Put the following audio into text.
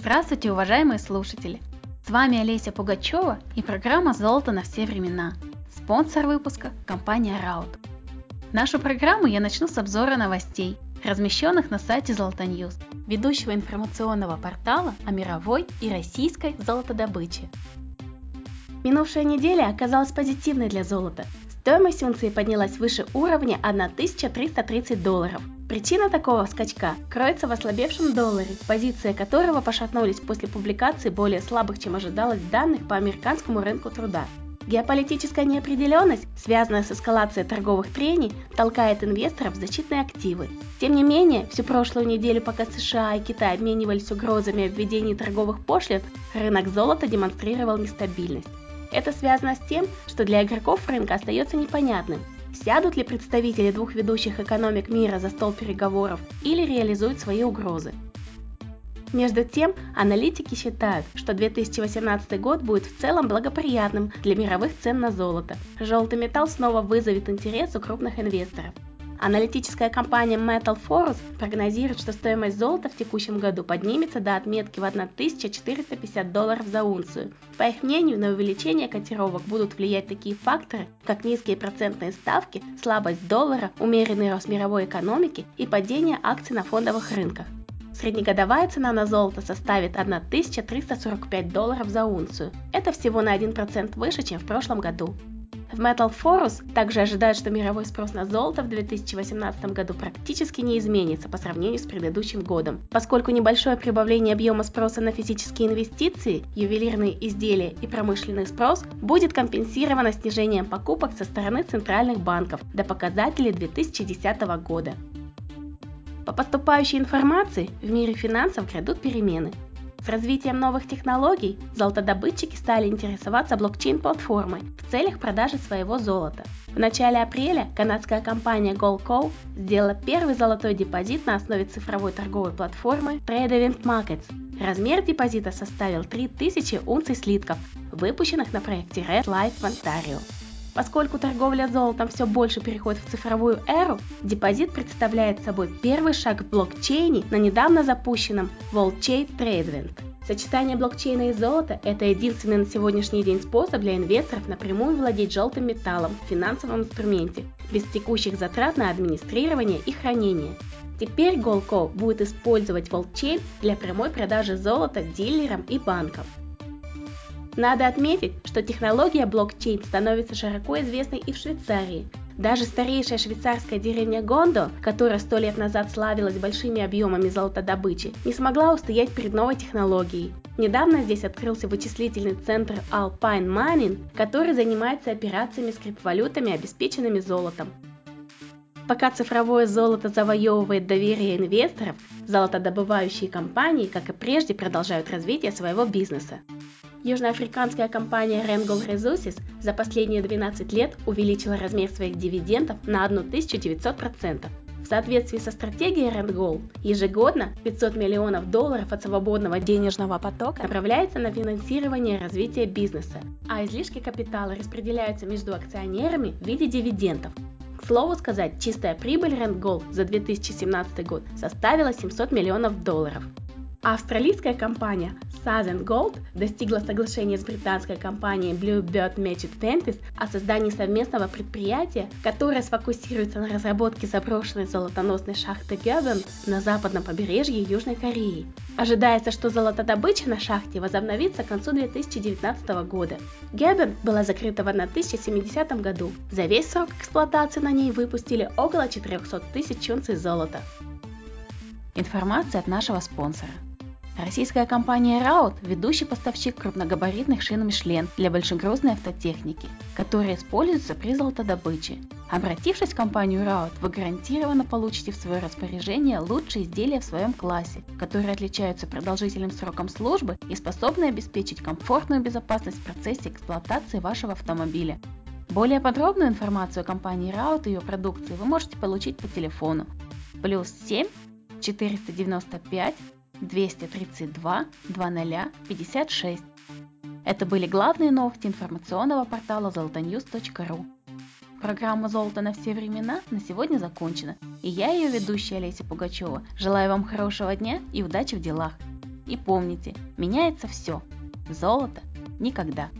Здравствуйте, уважаемые слушатели! С вами Олеся Пугачева и программа «Золото на все времена». Спонсор выпуска – компания Раут. Нашу программу я начну с обзора новостей, размещенных на сайте Золотоньюз, ведущего информационного портала о мировой и российской золотодобыче. Минувшая неделя оказалась позитивной для золота. Стоимость унции поднялась выше уровня 1330 долларов – Причина такого скачка кроется в ослабевшем долларе, позиции которого пошатнулись после публикации более слабых, чем ожидалось, данных по американскому рынку труда. Геополитическая неопределенность, связанная с эскалацией торговых трений, толкает инвесторов в защитные активы. Тем не менее, всю прошлую неделю, пока США и Китай обменивались угрозами о введении торговых пошлин, рынок золота демонстрировал нестабильность. Это связано с тем, что для игроков рынка остается непонятным, Сядут ли представители двух ведущих экономик мира за стол переговоров или реализуют свои угрозы? Между тем, аналитики считают, что 2018 год будет в целом благоприятным для мировых цен на золото. Желтый металл снова вызовет интерес у крупных инвесторов. Аналитическая компания Metal Force прогнозирует, что стоимость золота в текущем году поднимется до отметки в 1450 долларов за унцию. По их мнению, на увеличение котировок будут влиять такие факторы, как низкие процентные ставки, слабость доллара, умеренный рост мировой экономики и падение акций на фондовых рынках. Среднегодовая цена на золото составит 1345 долларов за унцию. Это всего на 1% выше, чем в прошлом году. В Metal Forus также ожидают, что мировой спрос на золото в 2018 году практически не изменится по сравнению с предыдущим годом, поскольку небольшое прибавление объема спроса на физические инвестиции, ювелирные изделия и промышленный спрос будет компенсировано снижением покупок со стороны центральных банков до показателей 2010 года. По поступающей информации в мире финансов грядут перемены. С развитием новых технологий золотодобытчики стали интересоваться блокчейн-платформой в целях продажи своего золота. В начале апреля канадская компания Goldco сделала первый золотой депозит на основе цифровой торговой платформы Tradevent Markets. Размер депозита составил 3000 унций слитков, выпущенных на проекте Red Light в Онтарио. Поскольку торговля золотом все больше переходит в цифровую эру, депозит представляет собой первый шаг в блокчейне на недавно запущенном WorldChain Tradevent. Сочетание блокчейна и золота – это единственный на сегодняшний день способ для инвесторов напрямую владеть желтым металлом в финансовом инструменте, без текущих затрат на администрирование и хранение. Теперь Goldco будет использовать WorldChain для прямой продажи золота дилерам и банкам. Надо отметить, что технология блокчейн становится широко известной и в Швейцарии. Даже старейшая швейцарская деревня Гондо, которая сто лет назад славилась большими объемами золотодобычи, не смогла устоять перед новой технологией. Недавно здесь открылся вычислительный центр Alpine Mining, который занимается операциями с криптовалютами, обеспеченными золотом. Пока цифровое золото завоевывает доверие инвесторов, золотодобывающие компании, как и прежде, продолжают развитие своего бизнеса. Южноафриканская компания Randgold Resources за последние 12 лет увеличила размер своих дивидендов на 1900%. В соответствии со стратегией Randgold, ежегодно 500 миллионов долларов от свободного денежного потока направляется на финансирование развития бизнеса, а излишки капитала распределяются между акционерами в виде дивидендов. К слову сказать, чистая прибыль Randgold за 2017 год составила 700 миллионов долларов. Австралийская компания Southern Gold достигла соглашения с британской компанией Bluebird Magic Dentist о создании совместного предприятия, которое сфокусируется на разработке заброшенной золотоносной шахты Гёбен на западном побережье Южной Кореи. Ожидается, что золотодобыча на шахте возобновится к концу 2019 года. Гёбен была закрыта в 1070 году. За весь срок эксплуатации на ней выпустили около 400 тысяч унций золота. Информация от нашего спонсора. Российская компания Раут – ведущий поставщик крупногабаритных шин Мишлен для большегрузной автотехники, которые используются при золотодобыче. Обратившись в компанию Раут, вы гарантированно получите в свое распоряжение лучшие изделия в своем классе, которые отличаются продолжительным сроком службы и способны обеспечить комфортную безопасность в процессе эксплуатации вашего автомобиля. Более подробную информацию о компании Раут и ее продукции вы можете получить по телефону плюс 7 495 232 0056. Это были главные новости информационного портала zolotonews.ru. Программа «Золото на все времена» на сегодня закончена, и я, ее ведущая Олеся Пугачева, желаю вам хорошего дня и удачи в делах. И помните, меняется все. Золото никогда.